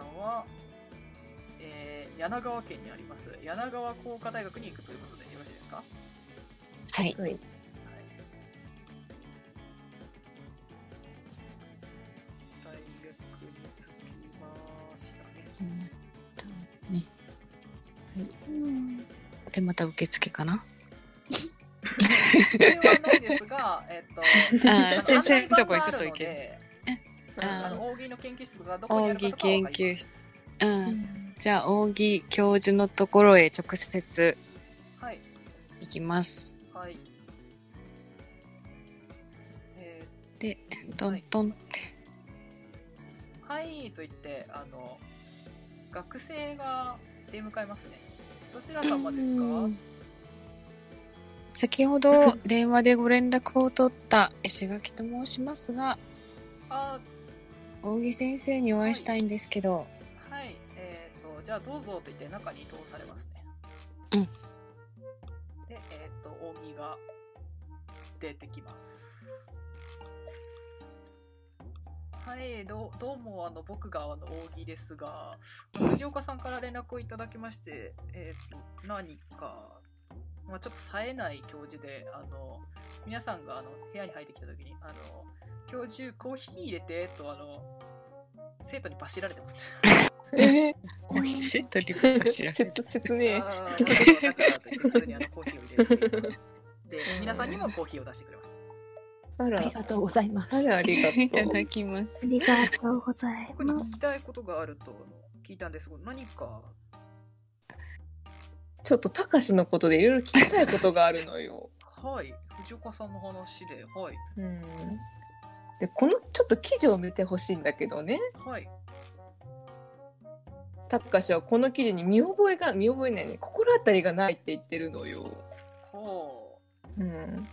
さんは、えー、柳川県にあります柳川工科大学に行くということでよろしいですか？はい。はい。はい。大学に着きましたね。うんとね。はい。で、また受付かな？それはないですが、えっと、あー先生案内板とこにちょっと行けのであーあのの研究室がどこにあるかとかは研分かります究室。うん。じゃあ、奥義教授のところへ直接はい。行きます。はい。えで、トントンって。ーはいと言って、あの、学生が出迎えますね。どちら様ですか？うん 先ほど電話でご連絡を取った石垣と申しますが、あ、大木先生にお会いしたいんですけど、はい。えっ、と、じゃあどうぞと言って中に通されますね。うん。で、えっ、と、扇が出てきます。はい、どうどうも、あの、僕が、あの、扇ですが、藤岡さんから連絡をいただきまして、えっ、と、何か、まあちょっと冴えない教授で、あの、皆さんが、あの、部屋に入ってきた時に、あの、教授、コーヒー入れて、と、あの、生徒にバシられてます。えコーヒーセットに知られてくれます。で、皆さんにもコーヒーを出してくれます。あらあり、がとうございます。あら、ありがとう。いただきます。ありがとうござい僕にます。聞きたいことがあるとあの聞いたんですが、何か、ちょっとたかしのことでいろいろ聞きたいことがあるのよ。はい、藤岡さんの話で、はい、うん。で、このちょっと記事を見てほしいんだけどね。はい、たかしはこの記事に見覚えが、見覚えないね。心当たりがないって言ってるのよ。はうん。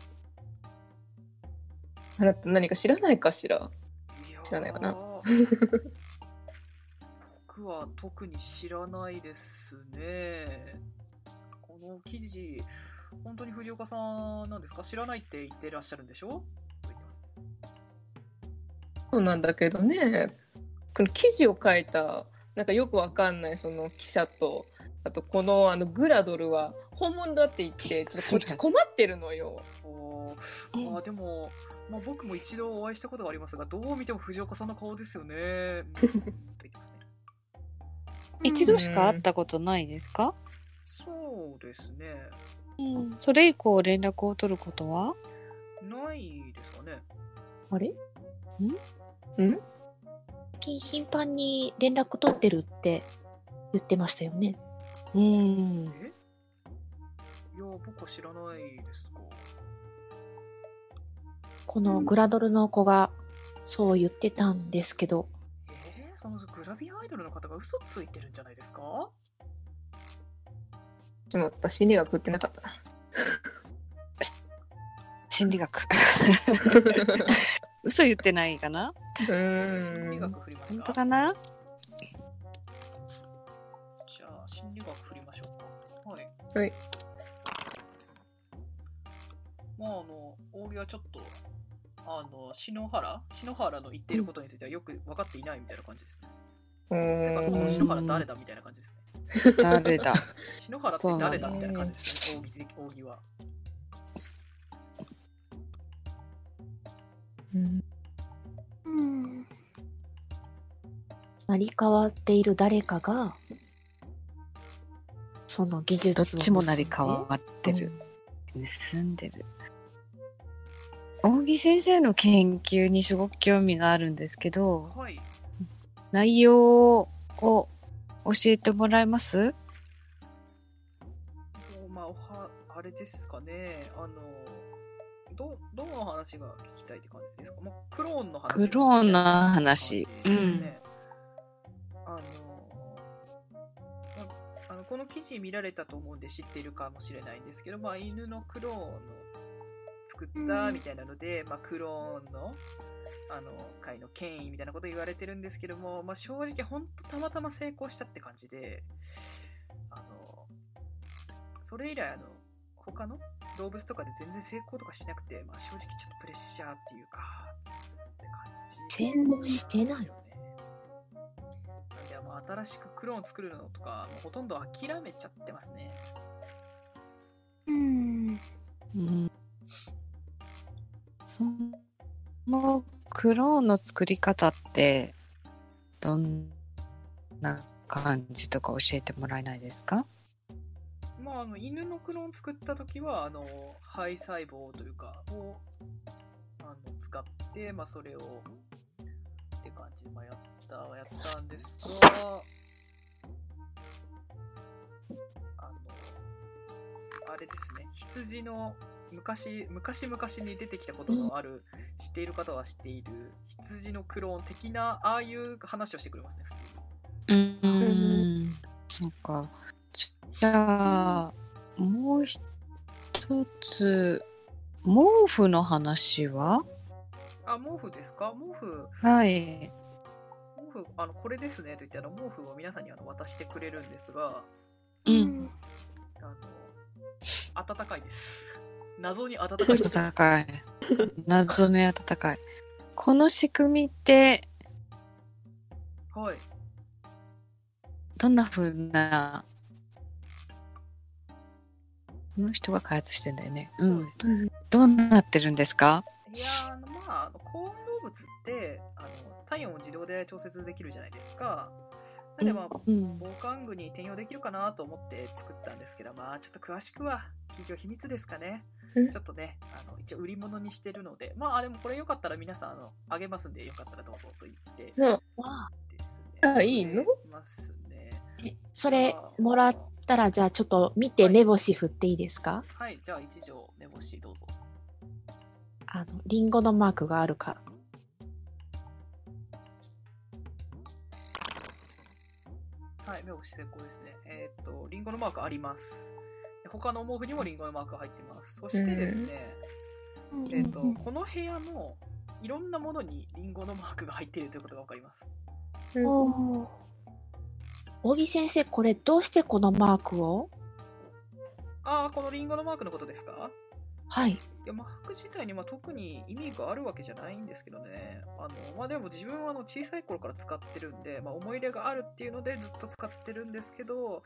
あなた何か知らないかしら？知らないかな？僕は特に知らないですね。この記事、本当に藤岡さんなんですか？知らないって言ってらっしゃるんでしょ？そうなんだけどね。この記事を書いた、なんかよくわかんないその記者と、あとこのあのグラドルは本物だって言って、ちょっとこっち 困ってるのよ。あーでも、まあ、僕も一度お会いしたことがありますが、どう見ても藤岡さんの顔ですよね。一度しか会ったことないですか？そうですね。うん。それ以降連絡を取ることは？ないですかね。あれ？ん？最近頻繁に連絡取ってるって言ってましたよね。うん。え？いや、僕は知らないですが。このグラドルの子がそう言ってたんですけど、えー、そのグラビアアイドルの方が嘘ついてるんじゃないですか？しまった、心理学売ってなかった？な。心理学。嘘言ってないかな？うん。理学振ります本当かかな？じゃあ、心理学振りましょうか。はい。はい。まあ、あの、大木はちょっと、あの、篠原？篠原の言っていることについてはよく分かっていないみたいな感じですね。うてか、そもそもーん篠原誰だみたいな感じですね。誰だ？篠原って誰だみたいな感じですね、大木的大木は。うんうん。成り代わっている誰かが、その技術どをっちも成り代わってる。盗んでる。大木先生の研究にすごく興味があるんですけど、はい。内容を教えてもらえます？まあ、おは、あれですかね、あの、ど、どの話が聞きたいって感じですか？まあ、クローンの話。クローンの話感じですよねあの、まあの、この記事見られたと思うんで知っているかもしれないんですけど、まあ、犬のクローンの作ったみたいなので、まあ、クローンの、あの、会の権威みたいなこと言われてるんですけども、まあ、正直ほんとたまたま成功したって感じで、あの、それ以来、あの、他の動物とかで全然成功とかしなくて、まあ、正直ちょっとプレッシャーっていうか、って感じ。成功してないなんで、まあ、新しくクローン作るのとか、もうほとんど諦めちゃってますね。うん。うんそのクローンの作り方ってどんな感じとか教えてもらえないですか？まあ、あの犬のクローン作った時はあの肺細胞というかをあの使って、まあ、それをって感じで、まあ、やったやったんですがあのあれですね羊の昔昔々に出てきたことのある、知っている方は知っている羊のクローン的なああいう話をしてくれますね普通に。うん。なんかじゃあもう一つ毛布の話は？あ毛布ですか？毛布。はい。毛布あのこれですねと言ってあの毛布を皆さんにあの渡してくれるんですがうん。あの暖かいです謎に暖かい。暖かい謎ね暖かい。この仕組みってはい。どんな風なこの人が開発してんだよね。うん。そうどうなってるんですか？いやまああの高温動物ってあの体温を自動で調節できるじゃないですか。なんでまあうん。防寒具に転用できるかなと思って作ったんですけどまあちょっと詳しくは企業秘密ですかね。うんちょっとねあの一応売り物にしてるのでまあでもこれよかったら皆さんあのあげますんでよかったらどうぞと言ってうん。わあですね。あいいの？ますね。えそれもらったら、じゃあちょっと見て目星振っていいですか？はいじゃあ一条目星どうぞ。あの、リンゴのマークがあるから。はい、目星成功ですね。えーっと、リンゴのマークあります。で他の毛布にもリンゴのマークが入ってます。そしてですね、えーっと、この部屋のいろんなものにリンゴのマークが入っているということがわかります。小木先生、これどうしてこのマークを？ああ、このリンゴのマークのことですか？はい。いや、マーク自体にまあ特に意味があるわけじゃないんですけどね。あの、まあでも自分はあの小さい頃から使ってるんで、まあ思い入れがあるっていうのでずっと使ってるんですけど、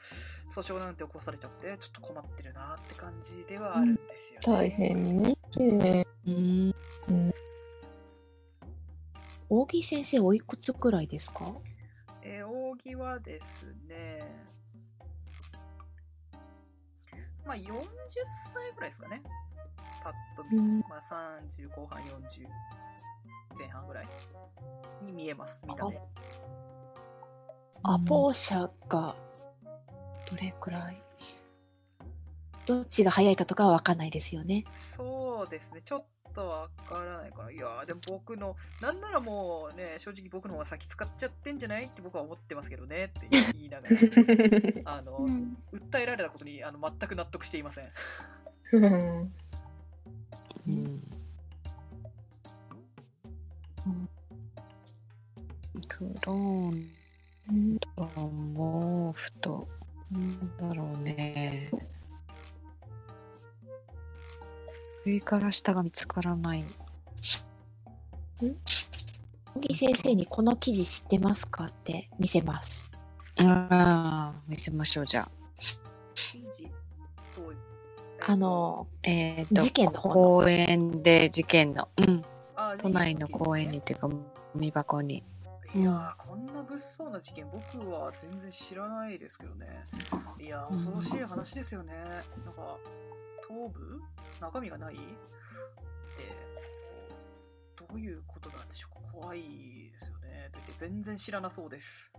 訴訟なんて起こされちゃって、ちょっと困ってるなって感じではあるんですよね。大変ね。えうん。大木先生、おいくつくらいですか？えー、扇はですね、まあ40歳ぐらいですかね。パッと見、うん。まあ30後半40前半ぐらいに見えます、見た目。アポーシャがどれくらい？どっちが早いかとかはわかんないですよね。そうですね、ちょっとわからないかな。いやーでも僕の、なんならもうね、正直僕の方が先使っちゃってんじゃないって僕は思ってますけどねって言いながら、あの、訴えられたことにあの全く納得していません。うんうん。クローンと毛布と、なんだろうね。上から下が見つからない。小木先生にこの記事知ってますかって見せます。ああ、見せましょう、じゃあ。記事と、あの、えっ、と、事件の方の公園で事件の、うん、あ都内の公園に事っていうか、ゴミ箱に。いやーこんな物騒な事件僕は全然知らないですけどねいやー恐ろしい話ですよねなんか頭部中身がない？ってどういうことなんでしょうか？怖いですよね。と言って全然知らなそうです。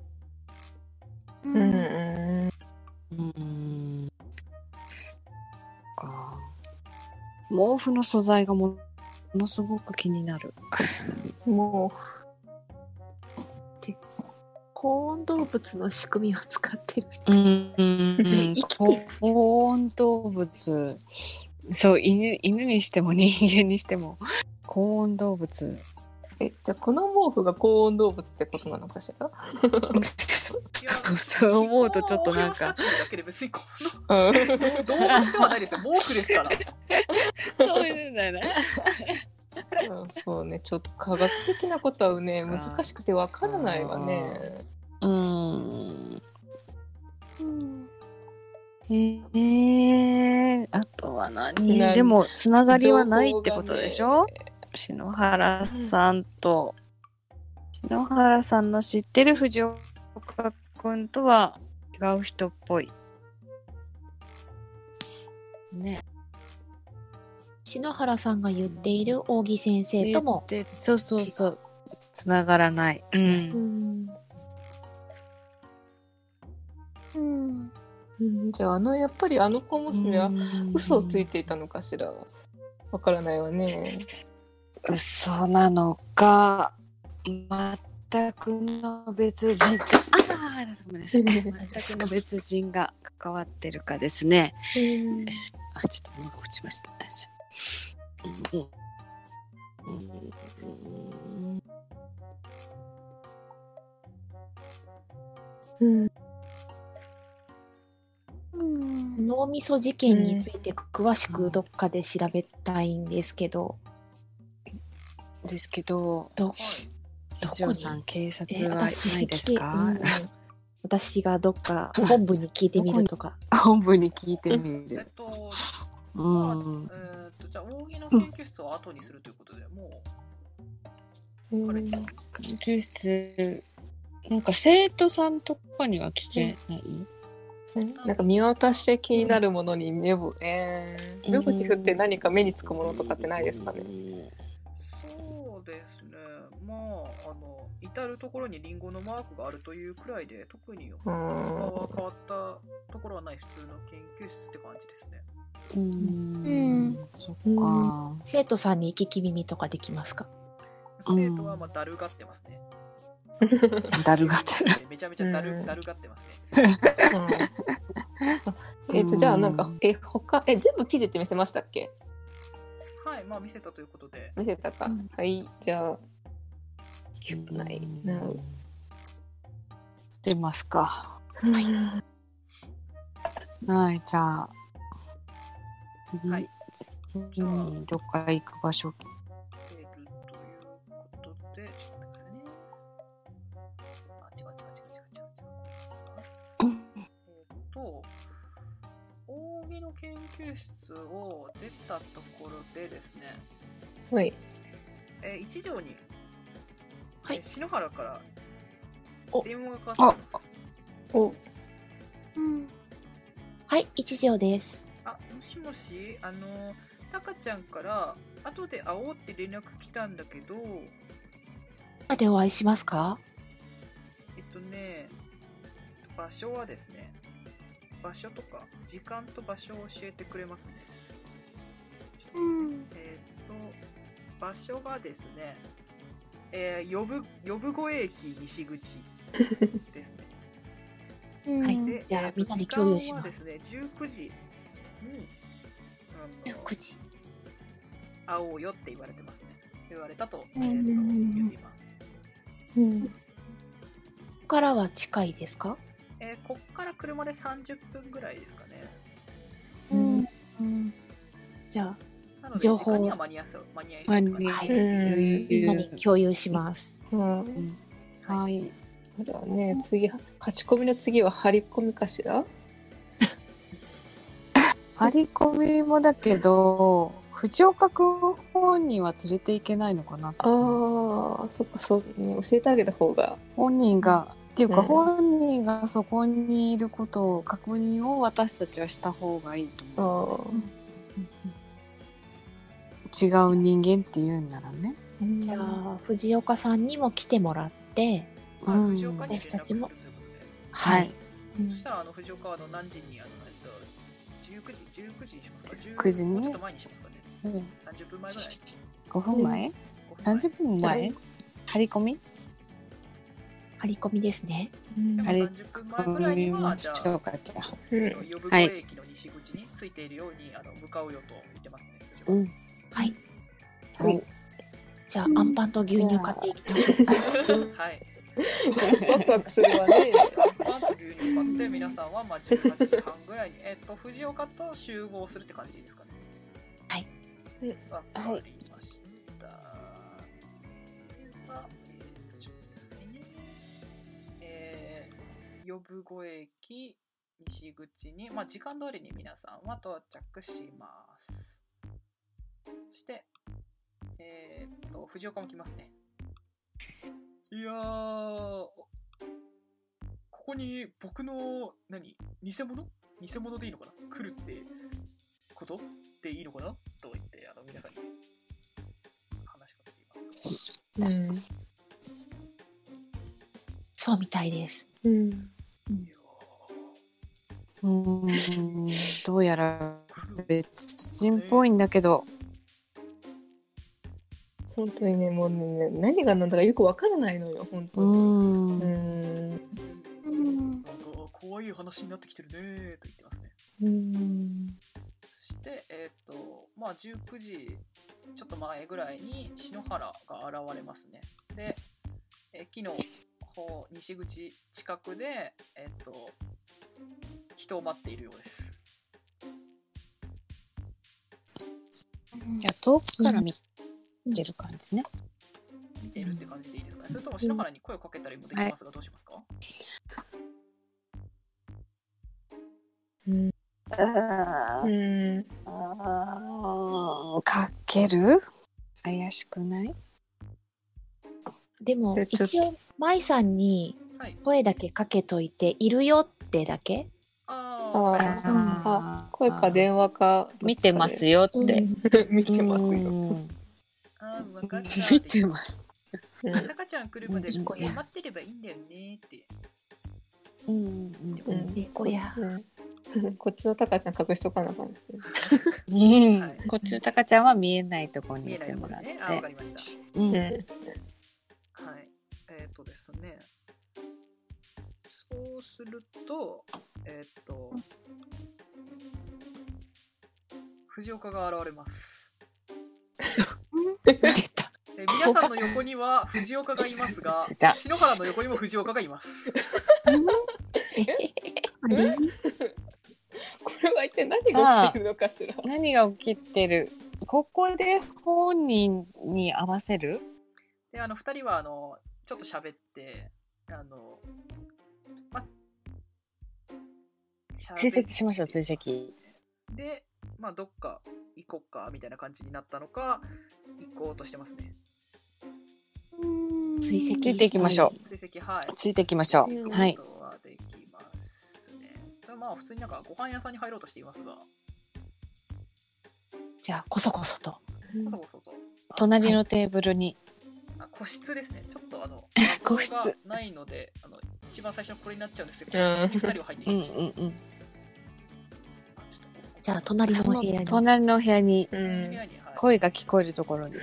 うん。うん。うーん。か。毛布の素材がもものすごく気になる。も高温動物の仕組みを使ってる。うん。うん生きてる高温動物。そう、犬、犬にしても人間にしても、高温動物。うえじゃあこの毛布が高温動物ってことなのかしら？そう思うとちょっとなんか別に動物ではないですよ毛布ですからそういうんだよね。うんそうねちょっと科学的なことはね難しくてわからないわね。うん。えー、あとは何？でも、つながりはないってことでしょ、篠原さんと、篠原さんの知ってる藤岡くんとは違う人っぽい。ね。篠原さんが言っている扇先生とも、でそうそうそう。つながらない。う。うんんうんうんじゃああのやっぱりあの小娘は嘘をついていたのかしらわからないわね。嘘なのか、全くの別人か、ああ、ごめんなさい。全くの別人が関わってるかですね。よしあ、ちょっと物が落ちました。よいしょうん脳みそ事件について詳しくどっかで調べたいんですけど、ですけど、どはい。土屋さん、警え察はないですか、うん私がどっか 本部に聞いてみるとか。本部に聞いてみえっる。と、うまあ、ん。えっと、じゃあ、扇の研究室を後にするということで、もう、あれ、研究室、なんか生徒さんとかには聞けない、なんか見渡して気になるものに目を、えー、目星振って何か目につくものとかってないですかね。そうですね。まあ、あの、至るところにリンゴのマークがあるというくらいで、特にう他んは変わったところはない普通の研究室って感じですね。うん。うんそっか。生徒さんに聞き耳とかできますか？生徒はまあだるがってますね。だるがってる。めちゃめちゃだる,、うんだるがってますね。うん えっとじゃあなんかえ他え全部記事って見せましたっけ？はい、まあ見せたということで。見せたか、うんはいじゃあないな出ますか。はいはい、じゃあ。次、はい次にどっか行く場所。の研究室を出たところでですね、はい。えー一条に、はい。えー篠原からお。電話がかかってきます。お。はい、一条です。あ、もしもし、あの、タカちゃんから、後で会おうって連絡来たんだけど、あでお会いしますか？えっとね、場所はですね、場所とか、時間と場所を教えてくれますね。うん。えっと、場所がですね、えー、呼ぶ、呼ぶ声駅西口ですね。はいで、じゃあみんなで共有します時間はですね、19時に、あの9時。会おうよって言われてますね。言われたと、えうんー、と言っています。うんここからは近いですか？えーこっから車で30分ぐらいですかね。うん。うん、じゃあ、なので、情報時間には間に合いそう。間に合いそう。みんなに共有します。うん。はい。これはね次勝ち込みの次は張り込みかしら？張り込みもだけど、藤岡くん本人は連れていけないのかな。ああそっかそうね教えてあげた方が。本人が、っていうかうん本人がそこにいることを確認を私たちはした方がいいとあ思う。ー違う人間っていうんならね。じゃあ、藤岡さんにも来てもらって、はいうん藤岡に連絡するということで。はい。そしたら、あの、藤岡はあの何時に、あの、えっと、19時、19時にしますか19時に？ちょっと前にしますかね。そう30分前ぐらい。5分前、5分前 ?30 分前張り込み？張り込みですね。でもあれ30分前ぐらいには、ましじゃあ、ょうか、じゃあ。駅の西口についているように、あの向かうよと言ってますね。うん。はい。はい。じゃあ、アンパンと牛乳買っていきましょう。はい。ワクワクするわねパンと牛乳買って、皆さんはまあ18時半ぐらいに、えっと、藤岡と集合するって感じですかね。はいうんわかりました。では、え呼ぶ声駅西口に、まあ、時間通りに皆さんは到着します。そして、えーっと、藤岡も来ますね。いやー、ここに僕の、何偽物？偽物でいいのかな？来るってこと？でいいのかな？と言って、あの、皆さんに話しかけていますが。うん。そうみたいです。うん。うーんどうやら別人っぽいんだけど、本当にね、もうね、何が何だかよくわからないのよ、本う当に。んうん。なんか怖い話になってきてるねーと言ってますね。うん。そして、えっ、と、まあ、19時ちょっと前ぐらいに篠原が現れますね。で、駅の方、西口近くで、えっ、と、人を待っているようです。じゃあ遠くから見てる感じね。見ているって感じでいいですか？ね。それとも篠原に声をかけたりもできますが、どうしますか？うん。ううん。かける？怪しくない？でも、一応、舞さんにはい。声だけかけといて、いるよってだけ？ああ声か電話か。見てますよって。見てますよ。うんあー、わかった。見てます。うんタカちゃん来るまでこ待ってればいいんだよねって。うんうんうん猫や。うんこっちのタカちゃん隠しとかなあかんですね。うんはいこっちのタカちゃんは見えないとこにいいてもらっところね。かて。りました。うん。えっ、とですね。そうすると、えっ、と、藤岡が現れます。え皆さんの横には藤岡がいますが篠原の横にも藤岡がいます。これは一体何が起きてるのかしら？何が起きてる？ここで本人に合わせる？で、あの、二人は、あの、ちょっと喋って、あの、ま、追跡しましょう追跡。で、まあ、どっか行こっか、みたいな感じになったのか、行こうとしてますね。追跡ついていきましょ追跡、はい。ついていきましょうはいことはできますね。ただまあ、普通になんかご飯屋さんに入ろうとしていますが、じゃあ、こそこそと。こそこそと。あ隣のテーブルにあ個室ですね。ちょ個室。ないので、あの、一番最初のこれになっちゃうんですけど、うん個室に二人は入ってうんいきましじゃあ、隣そのの部屋に。隣の部屋にう部ん声が聞こえるところに。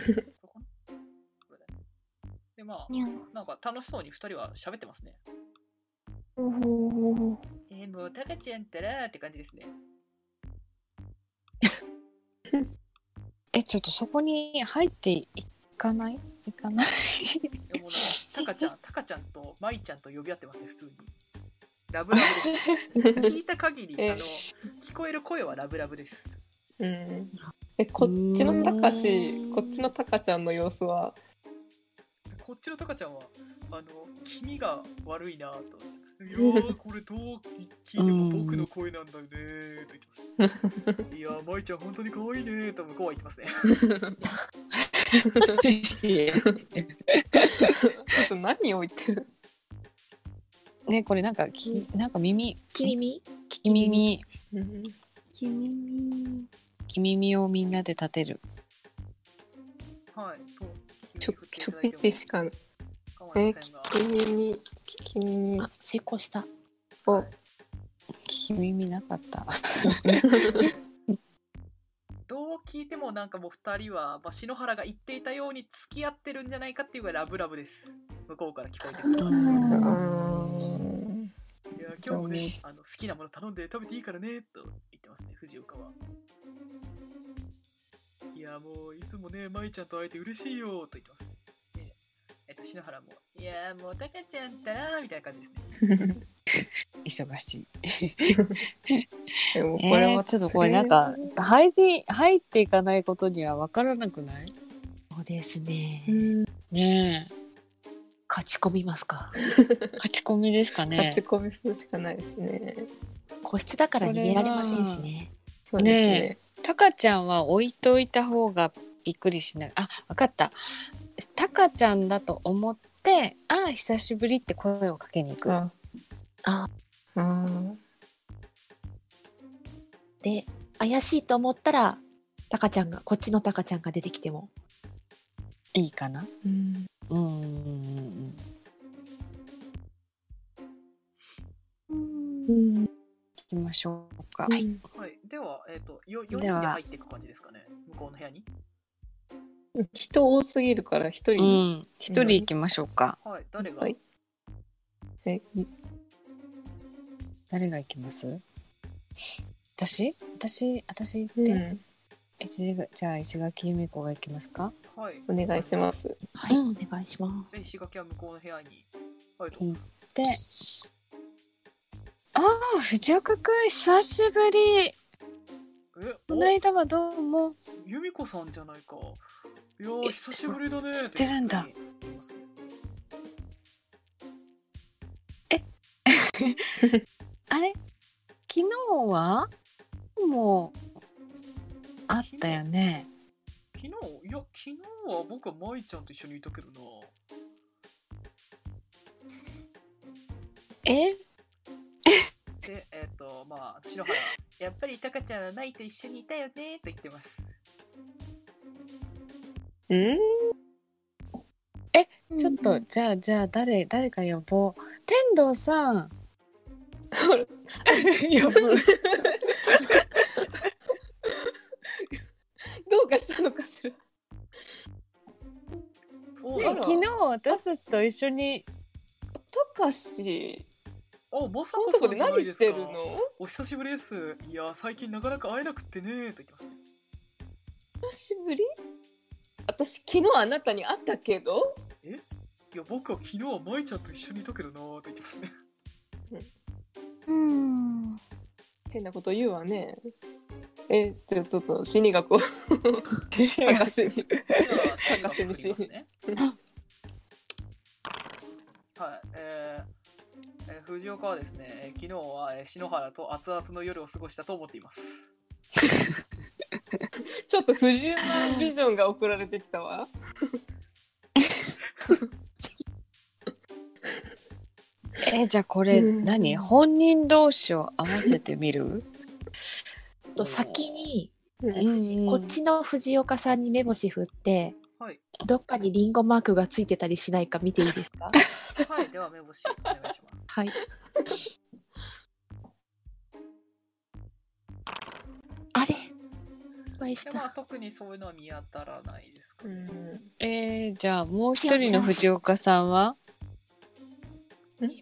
で、まあ、なんか楽しそうに二人は喋ってますね。ほほえー、もう、タカちゃんったらって感じですね。えちょっとそこに入っていかない？いかない？タカちゃん、タカちゃんとマイちゃんと呼び合ってますね、普通に。ラブラブです。聞いた限り、えあの、聞こえる声はラブラブです。うん。え、こっちのタカシ、こっちのタカちゃんの様子は、こっちのタカちゃんは、あの、気味が悪いなぁと。いやー、これどう聞いても僕の声なんだよねーと言ってます。いやー、マイちゃん本当に可愛いねーと向こうは言ってますね。あと何を言ってる？ねこれなんかきなんか耳。き耳き耳。うん。き耳。き耳をみんなで立てる。はい。とちょ聞いていただ初いても日しか、構えいませんが。聞き耳、聞き耳。あ、成功した。を、き耳なかった 聞いてもなんかもう二人は、まあ、篠原が言っていたように付き合ってるんじゃないかっていうぐらいラブラブです。向こうから聞こえてくる感じ。いや今日もねあの好きなもの頼んで食べていいからねと言ってますね藤岡はいやもういつもね舞ちゃんと会えて嬉しいよと言ってますねでえっと篠原もいやもうタカちゃんったらみたいな感じですね 忙しいでもこえれはー、ちょっとこれなんか入り入っていかないことには分からなくない？そうですねう。んねえ勝ち込みますか？勝ち込みですかね勝ち込みするしかないですね。個室だから逃げられませんしね。そうですね。タカちゃんは置いといた方がびっくりしない。あ、わかった。タカちゃんだと思って、ああ、久しぶりって声をかけに行く。あああで、怪しいと思ったら、タカちゃんが、こっちのタカちゃんが出てきても。いいかなうんうんうん。行きましょうか。はいはい。では、えっ、と、よ4人で入っていく感じですかね。向こうの部屋に。人多すぎるから一う人、ん。一人行きましょうか。はい。誰が、はいえい誰が行きます？私？私私行って、うん石がじゃあ石垣由美子が行きますか？はい。お願いします。はい、うんお願いします。じゃあ石垣は向こうの部屋に。はい、と。行ってああ藤岡くん久しぶりえ、この間はどうも由美子さんじゃないか。いやー、久しぶりだね知ってるんだ。って言いますね あれ？昨日は？もうあったよね。昨日、いや、昨日は僕は舞ちゃんと一緒にいたけどな。え？で、えっ、と、まあ、篠原、やっぱりタカちゃんは舞と一緒にいたよねと言ってます。うん。ちょっと、じゃあじゃあ誰誰か呼ぼう。天童さん。呼 ぶどうかしたのかしら。おあら昨日私たちと一緒に。たかし、あ、まさそのかさんとこで何してるの？お久しぶりです。いや、最近なかなか会えなくってねと言ってますね。久しぶり？私昨日あなたに会ったけど？いや、僕は昨日は舞ちゃんと一緒にいたけどなと言ってますね。うん変なこと言うわね。え、じゃあちょっと心理学を たかしに。高しにはい、えーえー藤岡はですね、えー昨日は、えー篠原と熱々の夜を過ごしたと思っています。ちょっと不自由なビジョンが送られてきたわ。えじゃあこれうん。何？本人同士を合わせてみる？と先に、うん。こっちの藤岡さんに目星振って、はい、どっかにリンゴマークがついてたりしないか見ていいですか？はい、では目星お願いします。はい。あれ？失敗しでまあ、た。特にそういうのは見当たらないですかうね。ん。えー、じゃあもう一人の藤岡さんは？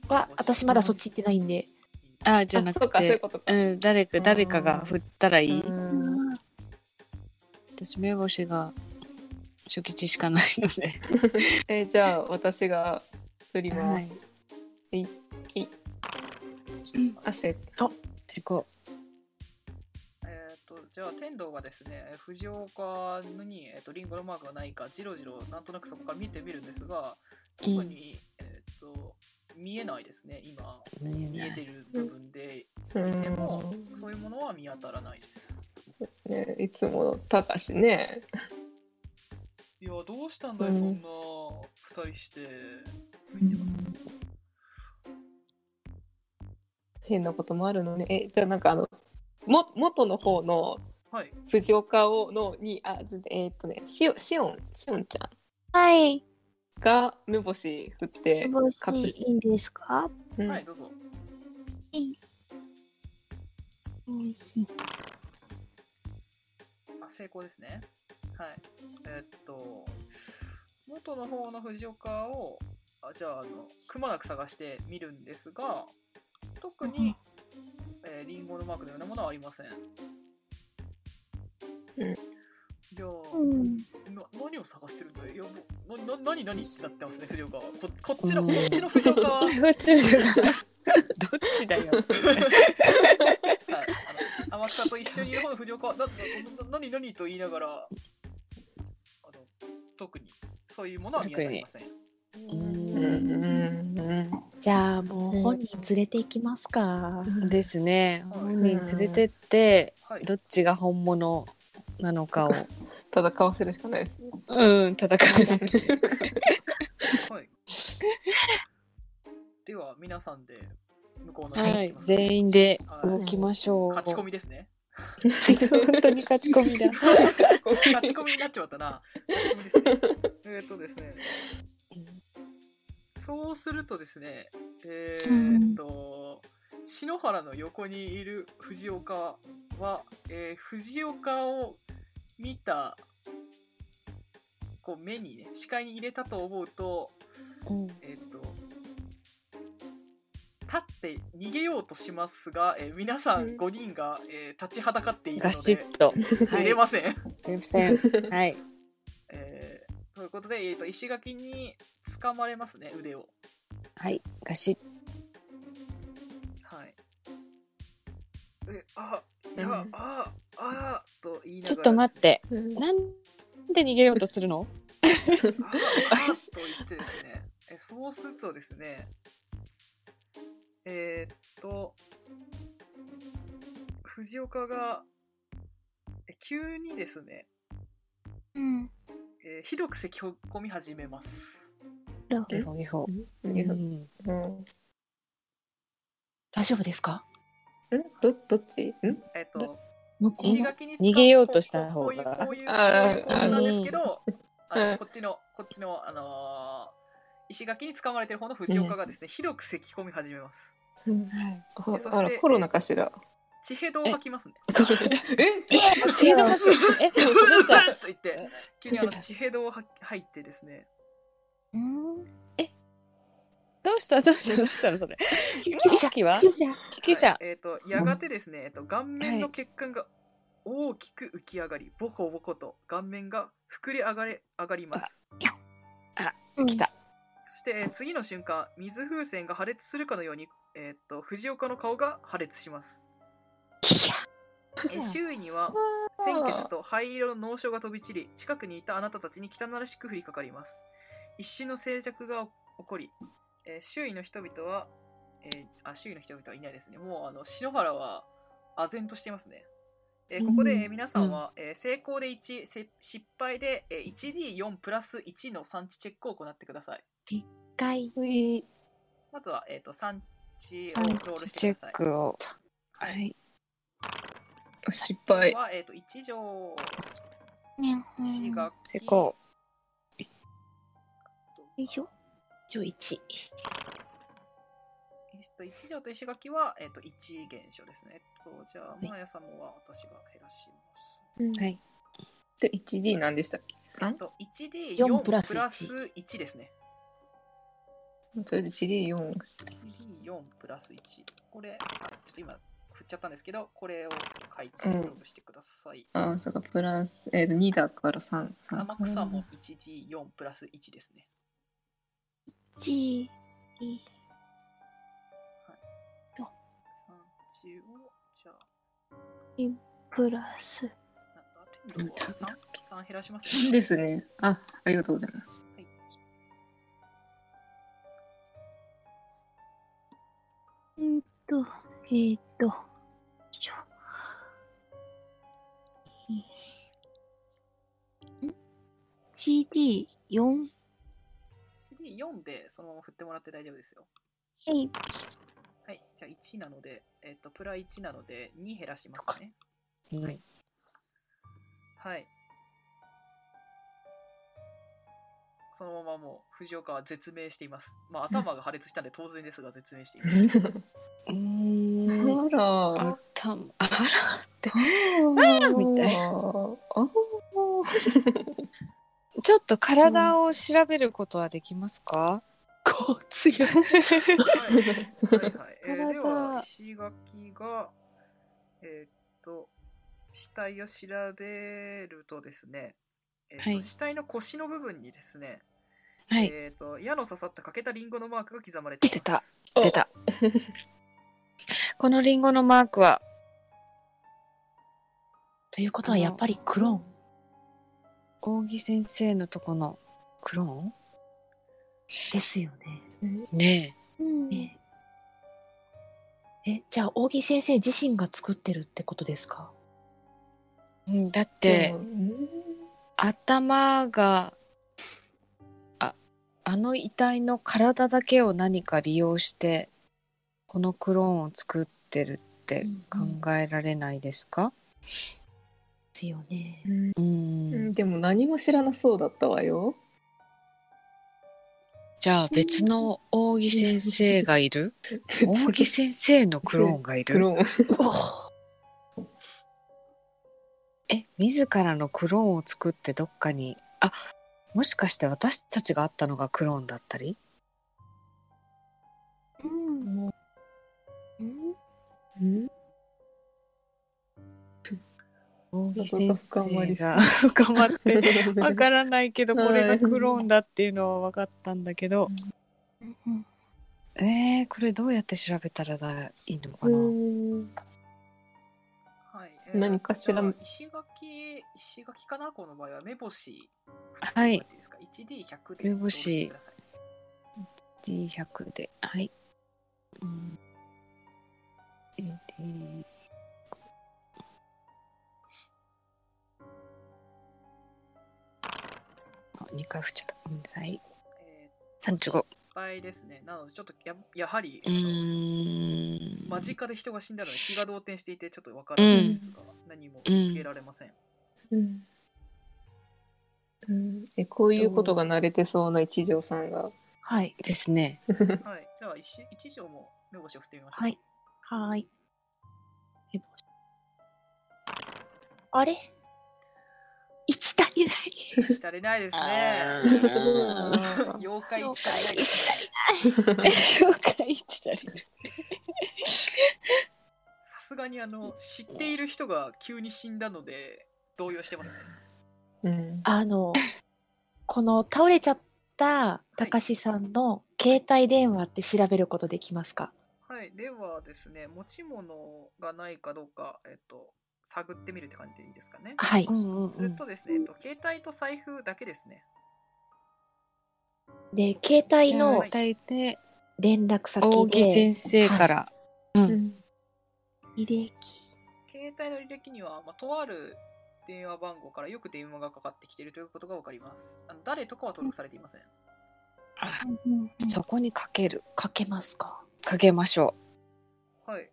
は、私まだそっち行ってないんで。あじゃなくあそうういうん誰か誰かが振ったらいい？うん。私目星が初期しかないので。えじゃあ私が振ります。い。い。い。汗てこえっ、と、じゃあ、天童がですね、藤岡に、えー、とリンゴのマークがないか、じろじろなんとなくそこから見てみるんですが、特に、えっ、と、見えないですね、今、見えてる部分で、うんでも、そういうものは見当たらないです。ね、いつものたかしね。いや、どうしたんだい、うんそんな二人して。見てます変なこともあるのね。えじゃあなんかあのも元の方のはい。藤岡をのにあえーっとねしおしおんしおんちゃんはい。が目星振ってもしいいんですか？うんはい、どうぞ。おいしい。あ、成功ですね。はい。えっと、元の方の藤岡を、あじゃあ、あの、くまなく探してみるんですが、特に、えーリンゴのマークのようなものはありません。うんいやー、うん。な何を探してるんだい？いやもうなな何何ってなってますね藤岡は。ここっちのこっちの藤岡は、どっちだよ。あの天草と一緒にいる方の藤岡はななな何何と言いながらあの特にそういうものは見当たりませんじゃあもう本人連れて行きますか。ですね。はい本人連れてって、はい。どっちが本物なのかを、戦わせるしかないですね。うん、戦わせて。はい。では、皆さんで向こうの方はい全員で動きましょう。勝ち込みですね。本当に勝ち込みだ。勝ち込みになっちまったな。勝ち込みですね。えっとですね。そうするとですね、えーっと、篠原の横にいる藤岡は、えー藤岡を見たこう目にね視界に入れたと思うとうんえーっと立って逃げようとしますが、えー皆さん5人が、えー立ちはだかっているのガシでッと。出れません。出ません。はい。えーということで、えー、と石垣に掴まれますね腕を。はい。ガシッ。はい。え、あ、いや、うんあ、あ、と言いながら、ちょっと待っ。て。うんなんで逃げようとするの？あ、あ、と言ってですね。え、そうするとですね。えーっと。藤岡が。え急にですね。うん。えーひどく咳を込み始めます。ホゲホ。大丈夫ですか？ん？どどっち？ん？えーっと。向こう石垣に逃げようとした方が。こういうなんですけど、こっちのこっちのあのー石垣に掴まれてる方の藤岡がですね、ひどく咳き込み始めます。はい。あそしてコロナかしら。血ヘドを吐きますね。え血の吐きえ、ど うしたと言って急にあの血ヘドを吐き吐いてですね。うん。どうした？どうした？どうしたの？それ。救急車救急車救急車はい。えっ、とやがてですね、えっと顔面の血管が大きく浮き上がり、ボコボコと顔面が膨れ上がれ上がります。来た。そして、えー次の瞬間、水風船が破裂するかのように、えっ、と藤岡の顔が破裂します。いやえー周囲には鮮血と灰色の脳症が飛び散り近くにいたあなたたちに汚らしく降りかかります。一瞬の静寂が起こり、えー周囲の人々は、えーあ周囲の人々はいないですね。もうあの篠原は唖然としていますね、えーここで、えー皆さんは、えー成功で1せ失敗で、えー 1D4 プラス1の産地チェックを行ってください。一回まずは、えー、と産地を産ロール地チェッしてください。クを。ははいい。失敗。は、えー、と1条ね。石垣成功。よいしょ。一応1えっと、一条と石垣は、えっと、1減少ですね。えっと、じゃあ、いマーヤ様は私が減らします。はい。で 1D 何でしたっけ？えっ ?3? と、1D4 4ププララスス1 1ですね。とりあえず 1D4。1D4 プラス1。これ、あちょっと今、振っちゃったんですけど、これを書いてうんロールしてください。ああ、そうか、プラス、えっ、と、2だから3。3天草も 1D4 プラス1ですね。ち。3値を、じゃあ、プラス。なんだ、天うん禄はそうだっ 3? 3減らしますね。ですね。あ、ありがとうございます。うんと、えーっと。?CD4? CD4 でそのまま振ってもらって大丈夫ですよ。はい。はい、じゃあ1なので、えっ、と、プラ1なので2減らしますね。はい。はい。そのままもう藤岡は絶命しています。まあ頭が破裂したんで当然ですが絶命しています。うーん。あら。あたま、あらって。あ みたいああ ちょっと体を調べることはできますか、こう強い。はい、はいはい。えー体。では石垣がえーっと死体を調べるとですね、えーっとはい。死体の腰の部分にですね、はい。えーっと矢の刺さった欠けたリンゴのマークが刻まれています。出た。出た。このリンゴのマークは、ということはやっぱりクローン扇先生のとこのクローン？ですよね。ねうん。ねえ、じゃあ、扇先生自身が作ってるってことですか？えうんだって、うん。頭がああの遺体の体だけを何か利用してこのクローンを作ってるって考えられないですか、ですよね。うん。うん。でも何も知らなそうだったわよ。じゃあ別の扇先生がいる？扇先生のクローンがいる？クローン。お え自らのクローンを作ってどっかに？あもしかして私たちが会ったのがクローンだったり？うん。うんうん扇謎が先深まりそう生が 深まってわからないけどこれがクローンだっていうのは分かったんだけど。うん。えー、これどうやって調べたらだいいのかな、うんはい。何かしら。石垣、石垣かな？この場合は目星。はいいいですか？1D100 で。目星登録してください。D100 で。はい、うん、D 2回振っちゃったごめんなさいえ35ー、失敗ですね。なので、ちょっとややはり、間近で人が死んだので気が動転していてちょっとわからないんですが、何も見つけられません。うんうんえこういうことが慣れてそうな一条さんが。はい。ですねはい。じゃあ一、一条も目星を振ってみましょう。はい。はい。えあれ？一足りない。一足りないですね。あ妖怪一足りないですね。了解一足りないさすがにあの、知っている人が急に死んだので、動揺してますね。うんあの、この倒れちゃったたかしさんの携帯電話って調べることできますか？はい。ではですね、持ち物がないかどうか、えっと、探ってみるって感じでいいですかね。はい。するとですね、えっと、携帯と財布だけですね。で、携帯の連絡先扇で、先生から、うん履歴携帯の履歴には、まあ、とある電話番号からよく電話がかかってきているということがわかります。あの誰とかは登録されていません。そこにかけるかけますかかけましょはい。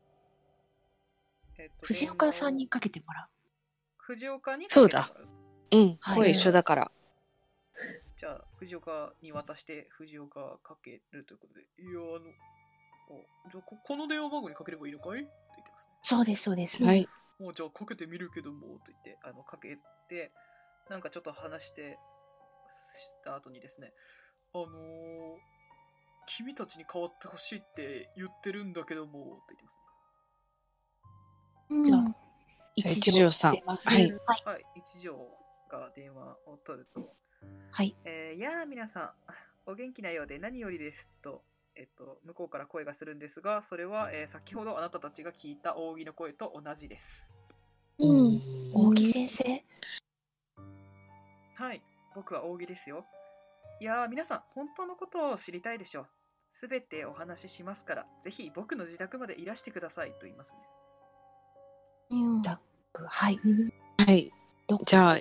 えっと藤岡さんにかけてもらう。藤岡にそうだかけてもらうううんはい声一緒だからじゃあ、藤岡に渡して、藤岡がかけるということで、いや、あの、あじゃあこ、この電話番号にかければいいのかい？って言ってますね。そうです、そうです。はいもうじゃあかけてみるけども、と言って、あの、かけて、なんかちょっと話して、した後にですね、あのー君たちに変わってほしいって言ってるんだけども、と言ってますね。うんじゃあじゃあ一条さんはいはい。はい、一条が電話を取ると、はい。えー、やあ皆さん、お元気なようで何よりですと、えっと、向こうから声がするんですが、それは、えー先ほどあなたたちが聞いた扇の声と同じです。うん扇先生はい、僕は扇ですよ。いやー、皆さん、本当のことを知りたいでしょう。すべてお話ししますから、ぜひ僕の自宅までいらしてくださいと言いますね。うん。だはい。はい。どじゃあ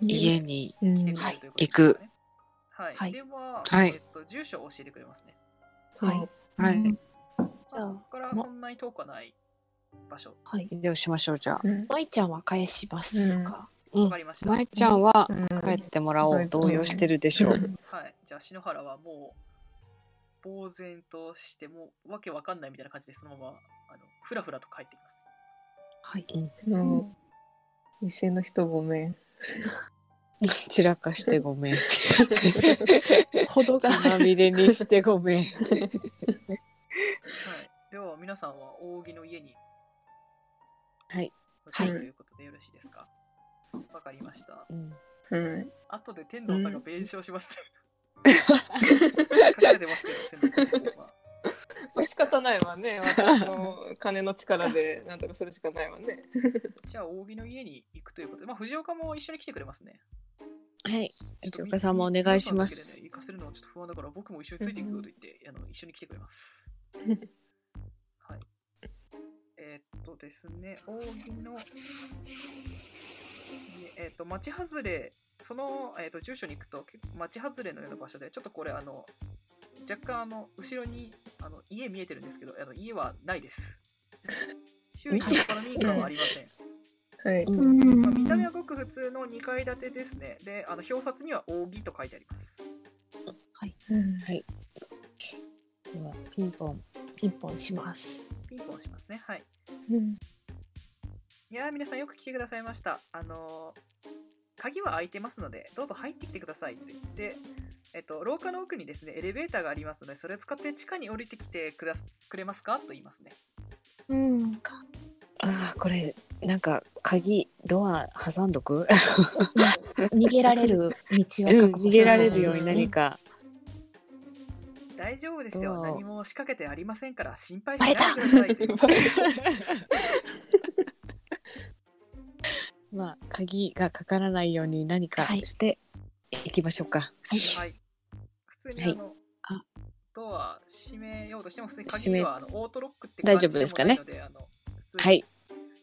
家に行く。はい。はい。では、はい。えっと、住所を教えてくれますね。はい。はい。うん。じゃあここからそんなに遠くはない場所。はい。でをしましょうじゃあ。うん。舞ちゃんは返しますか、うん。わかりました。舞ちゃんはうん帰ってもらおううん。動揺してるでしょう。はい。じゃあ、篠原はもう、呆然として、もう、わけわかんないみたいな感じで、そのまま、あの、ふらふらと帰ってきます。ね。はい。うん店の人ごめん。散らかしてごめんほど血まみれにしてごめんはい。では、皆さんは、扇の家に、はい。はいということでよろしいですか？わかりました。うんうん。後で天童さんが弁償します。書かれてますけど、天童さんの方は。まあ仕方ないわね。私の金の力で なんとかするしかないわね。じゃあ、扇の家に行くということで、まあ、藤岡も一緒に来てくれますね。はい。ちょっと内岡さんもお願いします。行かせるのはちょっと不安だから、僕も一緒についていくよと言って、あの一緒に来てくれます。はい。えーっとですね、扇の、えーっと、町外れ、その、えーっと住所に行くと、町外れのような場所で、ちょっとこれ、あの、若干、あの、後ろに、あの、家見えてるんですけど、あの家はないです。周囲に他の民家はありません。はい。うんまあ、見た目はごく普通の2階建てですね。で、あの表札には扇と書いてあります。はい。では、ピンポン。ピンポンします。ピンポンしますね。はい。うんいやー、皆さんよく来てくださいました。あのー鍵は開いてますので、どうぞ入ってきてくださいと言って、えっと、廊下の奥にですね、エレベーターがありますので、それを使って地下に降りてきてくだくれますか？と言いますね。うん。ああ、これ、なんか、鍵、ドア挟んどく？逃げられる道はうん、逃げられるように何か。大丈夫ですよ。何も仕掛けてありませんから、心配しないでくださいと言い まあ、鍵がかからないように何かはいしていきましょうか。はい。普通にはいあの、あドア閉めようとしても、普通に閉め鍵はあのオートロックって大丈夫ですかね？感じでもないのであの普通にはい。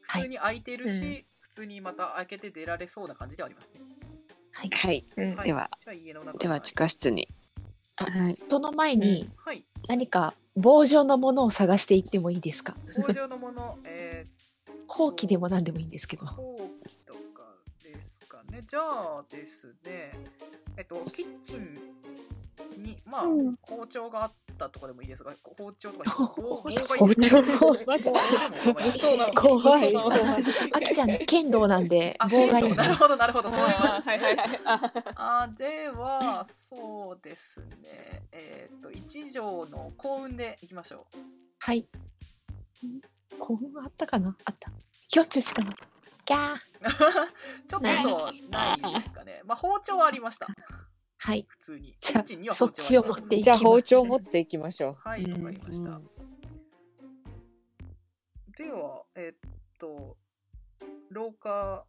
普通に開いてるし、はい普通にまた開けて出られそうな感じではありますね。はい。はい。うんはいでは、じゃあ家の中では、地下室に。あはい。その前にはい。何か棒状のものを探していってもいいですか？工場のもの、え ほうきでも何でもいいんですけどー、。ほうじゃあですね、えっと、キッチンに、まあ、うん包丁があったとかでもいいですが、包丁とかに棒棒がいい包ですか？丁棒でもそうなの怖い。そうなのあきちゃん、剣道なんであ、棒がいいな。なるほど、なるほど、そういうこと あーはいはいはい。ああでは、そうですね。えっ、と、一条の幸運でいきましょう。はい。幸運あったかな？あった。40しかな。キャー。ちょっとないですかね。まあ、包丁はありました。はい。普通に。じゃあそっちを持っていきじゃあ。包丁持っていきましょはい、わかりました。うんでは、えっと、廊下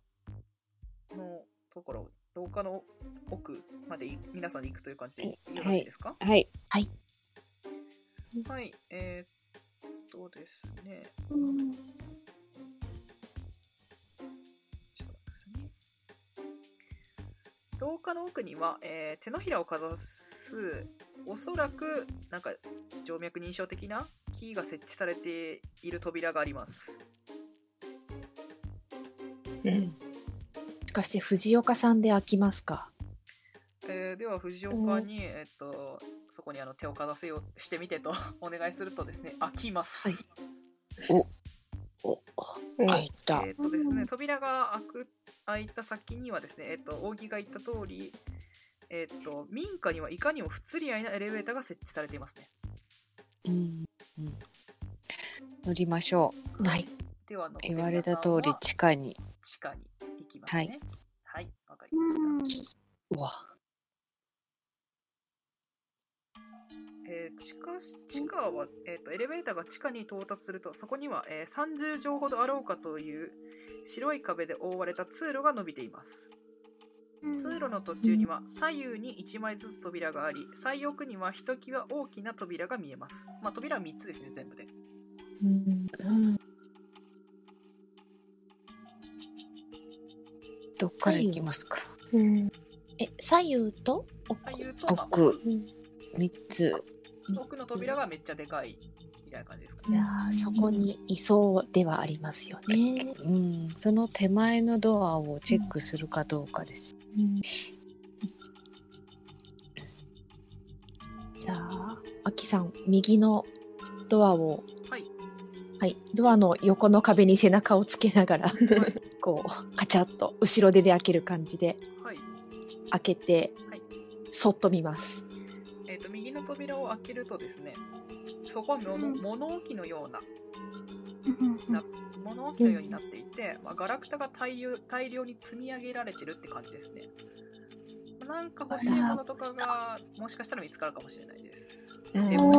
のところ、廊下の奥までい皆さんで行くという感じでよろしいですか？う。はい。はい、えーっとですね。うん。廊下の奥には、えー手のひらをかざす、おそらく、なんか、静脈認証的なキーが設置されている扉があります。うん。もしかして藤岡さんで開きますか？えーでは、藤岡に、えーっと、そこにあの手をかざすようしてみてと お願いするとですね、開きます。はい。お、うん。あ、いった。えーっとですね、扉が開く開いた先にはですね、えーっと、扇が言った通り、えーっと、民家にはいかにも不釣り合いなエレベーターが設置されていますね。うん。うん乗りましょう。ない。では、言われた通り地下に。地下に行きますね。はい、わ、かりうました。ん。うわ。えー地下地下は、えーと、エレベーターが地下に到達すると、そこには、えー30畳ほどあろうかという白い壁で覆われた通路が伸びています。通路の途中には左右に1枚ずつ扉があり、最奥にはひときわ大きな扉が見えます。まあ、扉は3つですね、全部で。うん。どっから行きますか？うんえ、左右と左右と、まあ、奥奥三つ。奥の扉がめっちゃでかいみたいな感じですかいね。やーそこにいそうではありますよね。うん。その手前のドアをチェックするかどうかです。じゃあ、あきさん、右のドアを、はい。はい、ドアの横の壁に背中をつけながら、はい。こう、カチャッと後ろ手で開ける感じではい。開けて、はいそっと見ます。えっ、と、右の扉を開けるとですね、そこは物,、置のような物置のようになっていて、まあ、ガラクタが大量大量に積み上げられてるって感じですね。なんか欲しいものとかがもしかしたら見つかるかもしれないです。うんでもし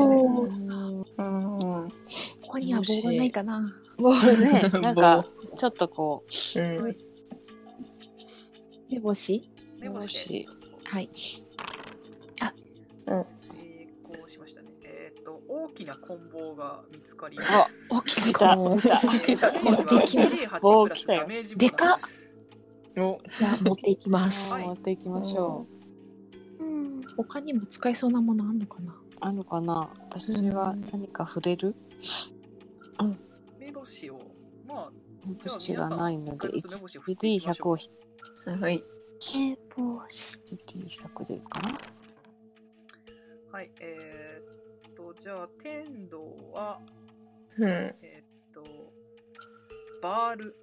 ここには棒がないかな。もうね、なんか、ちょっとこうん目星目星で。はい。うんきな棍棒が見つかりまあす。大きな来た子。来たえーダメージはできま 1D8 プラスダメージボーナスです。おじゃあ、持っていきます。はい持っていきましょう。うん。他にも使えそうなものあんのかな？あるかな？私は何か触れる？目星を、まあ、目星がないので、じゃあ皆さん一回ずつ目星を振っていきまし 1D100 ょうを引はい。え、帽子。1D100 でいいかな？はい、えーっと、じゃあ、天道は、うん。えーっと、バール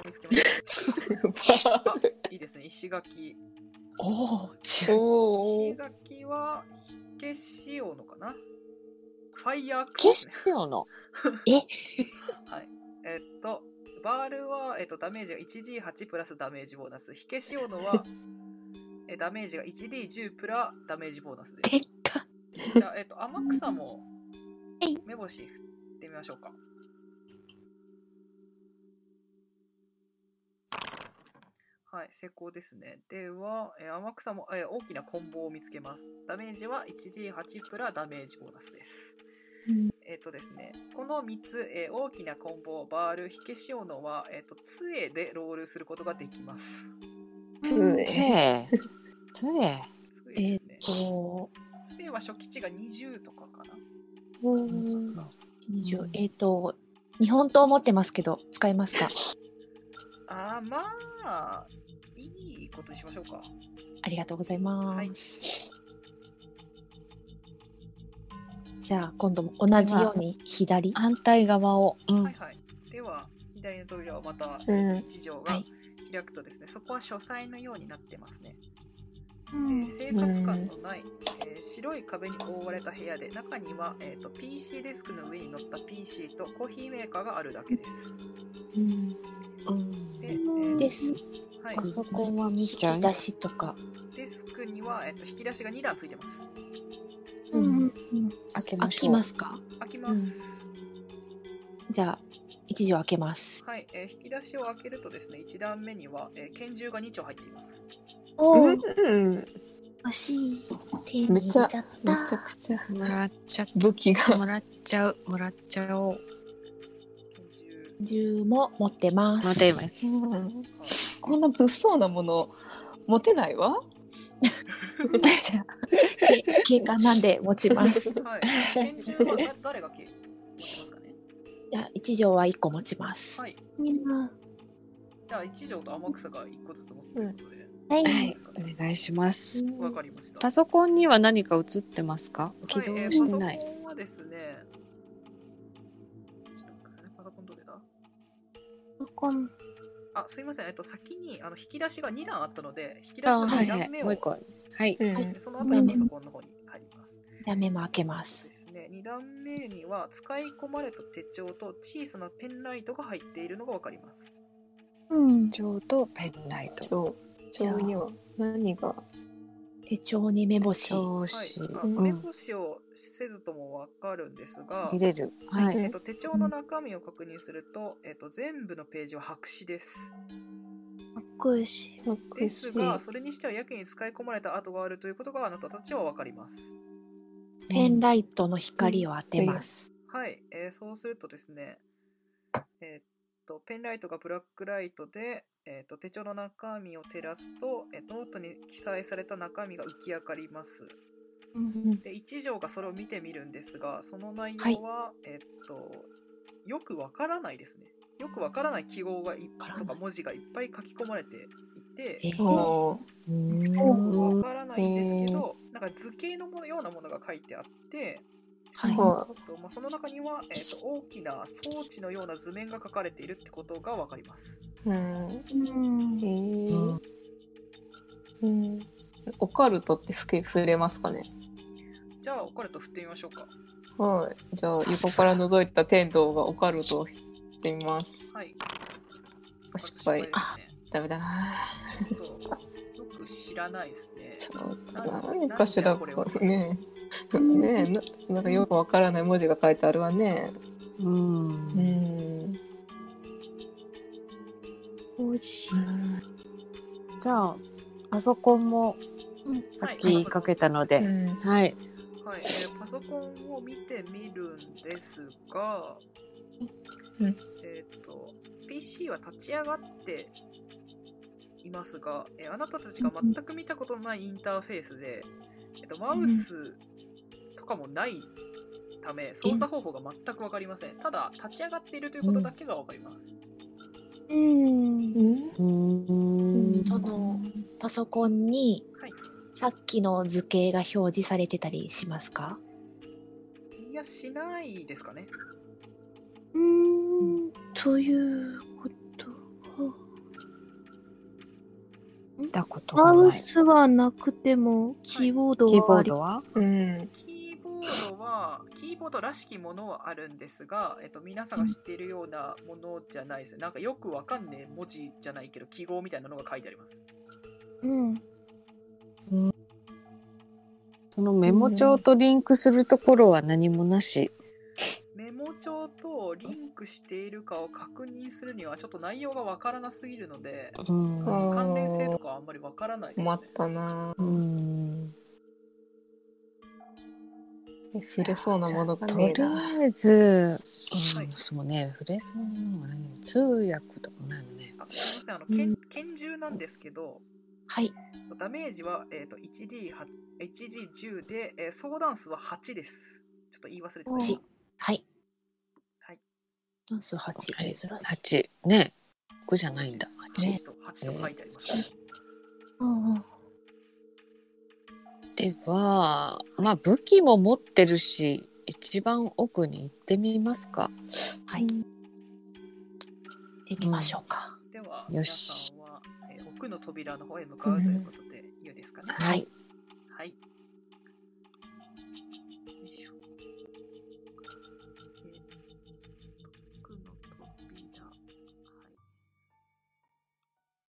を見つけました。あ、いいですね、石垣。おお、石垣は、火消し用のかな？ファイヤークス消ですね。しようの。はい。えっと、バールは、えっと、ダメージが 1D8 プラスダメージボーナス。火消し用のは、えダメージが 1D10 プラダメージボーナスです。じゃあ、えっと、天草もはい目星振ってみましょうか。はい、成功ですね。では、えー天草も、えー大きなコンボを見つけます。ダメージは 1D8 プラダメージボーナスです。えっ、とですね、この3つ、えー大きなコンボ、バール、火消し用のは、えっ、と、杖でロールすることができます。杖。杖えっですね。と、杖は初期値が20とかかな。二十えっと、日本刀持ってますけど、使えますか？あー、まあ、いいことにしましょうか。ありがとうございます。はい。じゃあ、今度も同じように左？反対側を。うんはいはい。では、左の扉をまたうん一条がはい開くとですね、そこは書斎のようになってますね。えうんー。生活感のない、えー白い壁に覆われた部屋で中には、えー、と PC デスクの上に乗った PC とコーヒーメーカーがあるだけです。うん。で、えーです。はいパ、ソコンは見引ちゃうき出しとか。デスクには、えー、と引き出しが2段ついてます。うん。うん。開けま開しょう。きますか？開きます。じゃあ、一条開けます。はい、えー引き出しを開けるとですね、1段目には、えー拳銃が2丁入っています。おー、うん。欲しい。手にめっちゃ入れちゃっめ。ちゃくちゃもらっちゃ武器が。もらっちゃう。もらっちゃおう。銃。も持ってます。待てます。こんな物騒なもの持てない。わ。け警官なんで持ちます。はい、拳銃はだ誰が消えますかねじゃあ、一条は一個持ちます。はい。みんな。じゃあ、一条と天草が1個ずつ持つとい。うことで、はい。はい。お願いします。わかりました。パソコンには何か映ってますか？起動はいえーしてない。パソコンはですね、パソコンどれだ？パソコン。あ、すいません。えっと、先にあの引き出しが2段あったので、引き出しあ、の2はいはい。段目を、もう一個。はい。うんはいその後にパソコンの方に入ります。ダメも開けま。ですすね、2段目には使い込まれた手帳と小さなペンライトが入っているのがわかります。うん。ちょうどペンライト。帳帳には何が？手帳に目星。はい。目星をせずともわかるんですが、入れる。はい。えっと、手帳の中身を確認すると、えっと、全部のページは白紙です。白紙。ですが、それにしてはやけに使い込まれた跡があるということがあなたたちはわかります。ペンライトの光を当てます。はい、えーそうするとですね、えーっと、ペンライトがブラックライトで、えーっと、手帳の中身を照らすと、えーノートに記載された中身が浮き上がります。うん。で、一条がそれを見てみるんですが、その内容は、えーっと、よくわからないですね。よくわからない記号がいとか文字がいっぱい書き込まれていて、えーおーわからないんですけど、なんか図形のようなものが書いてあって、はい。はえっとまあ、その中には、えっと大きな装置のような図面が書かれているってことがわかります。い。うん。うんえ。ーうん。オカルトってふけ触れますかね？じゃあ、オカルト振ってみましょうか。はい。じゃあ横から覗いた天道がオカルトを振ってみます。はい。失敗。ですあ、ね。ダメだな。ちょっと、よく知らないですね。ちょっとな何かしらこれはねえ。ねえな、なんかよくわからない文字が書いてあるわね。う。うんん。帽子。じゃあ、パソコンもさっき言いかけたので、うんはい。はい、えーパソコンを見てみるんですが、うんえっ、と、PC は立ち上がっていますが、えーあなたたちが全く見たことのないインターフェースで、えっとマウスとかもないため、操作方法が全く分かりません。ただ、立ち上がっているということだけが分かります。うん。うーん。そのパソコンにはい。さっきの図形が表示されてたりしますか？いや、しないですかね。うん。ということは。見たことマがない。ウスはなくても、キーボードキーボはあり、ードは？うんは、キーボードらしきものはあるんですが、えっと、皆さんが知っているようなものじゃないですね。なんかよくわかんねえ文字じゃないけど、記号みたいなのが書いてあります。うん。そのメモ帳とリンクするところは何もなし。メモ帳とリンクしているかを確認するには、ちょっと内容がわからなすぎるので、うん。関連性とかはあんまりわからないです、ね。困ったなうん。触れそうなものがとりあえず、うん、はいそうね、触れそうなものが何も通訳とかもないのね。あすみません、あの、拳拳銃なんですけど、はい。ダメージは、えー、と 1D8 1D10 で、えー相談数は8です。ちょっと言い忘れてまし8。はい。はい。ダンス8。はい珍しい。八ね。五じゃないんだ。た。八。8と8と書いてあります。うんうん。では、まあ武器も持ってるし、一番奥に行ってみますか。はい。行ってみましょうか。では、よ皆しさんは、えー奥の扉の方へ向かうということで、いいですかね。はい。はい。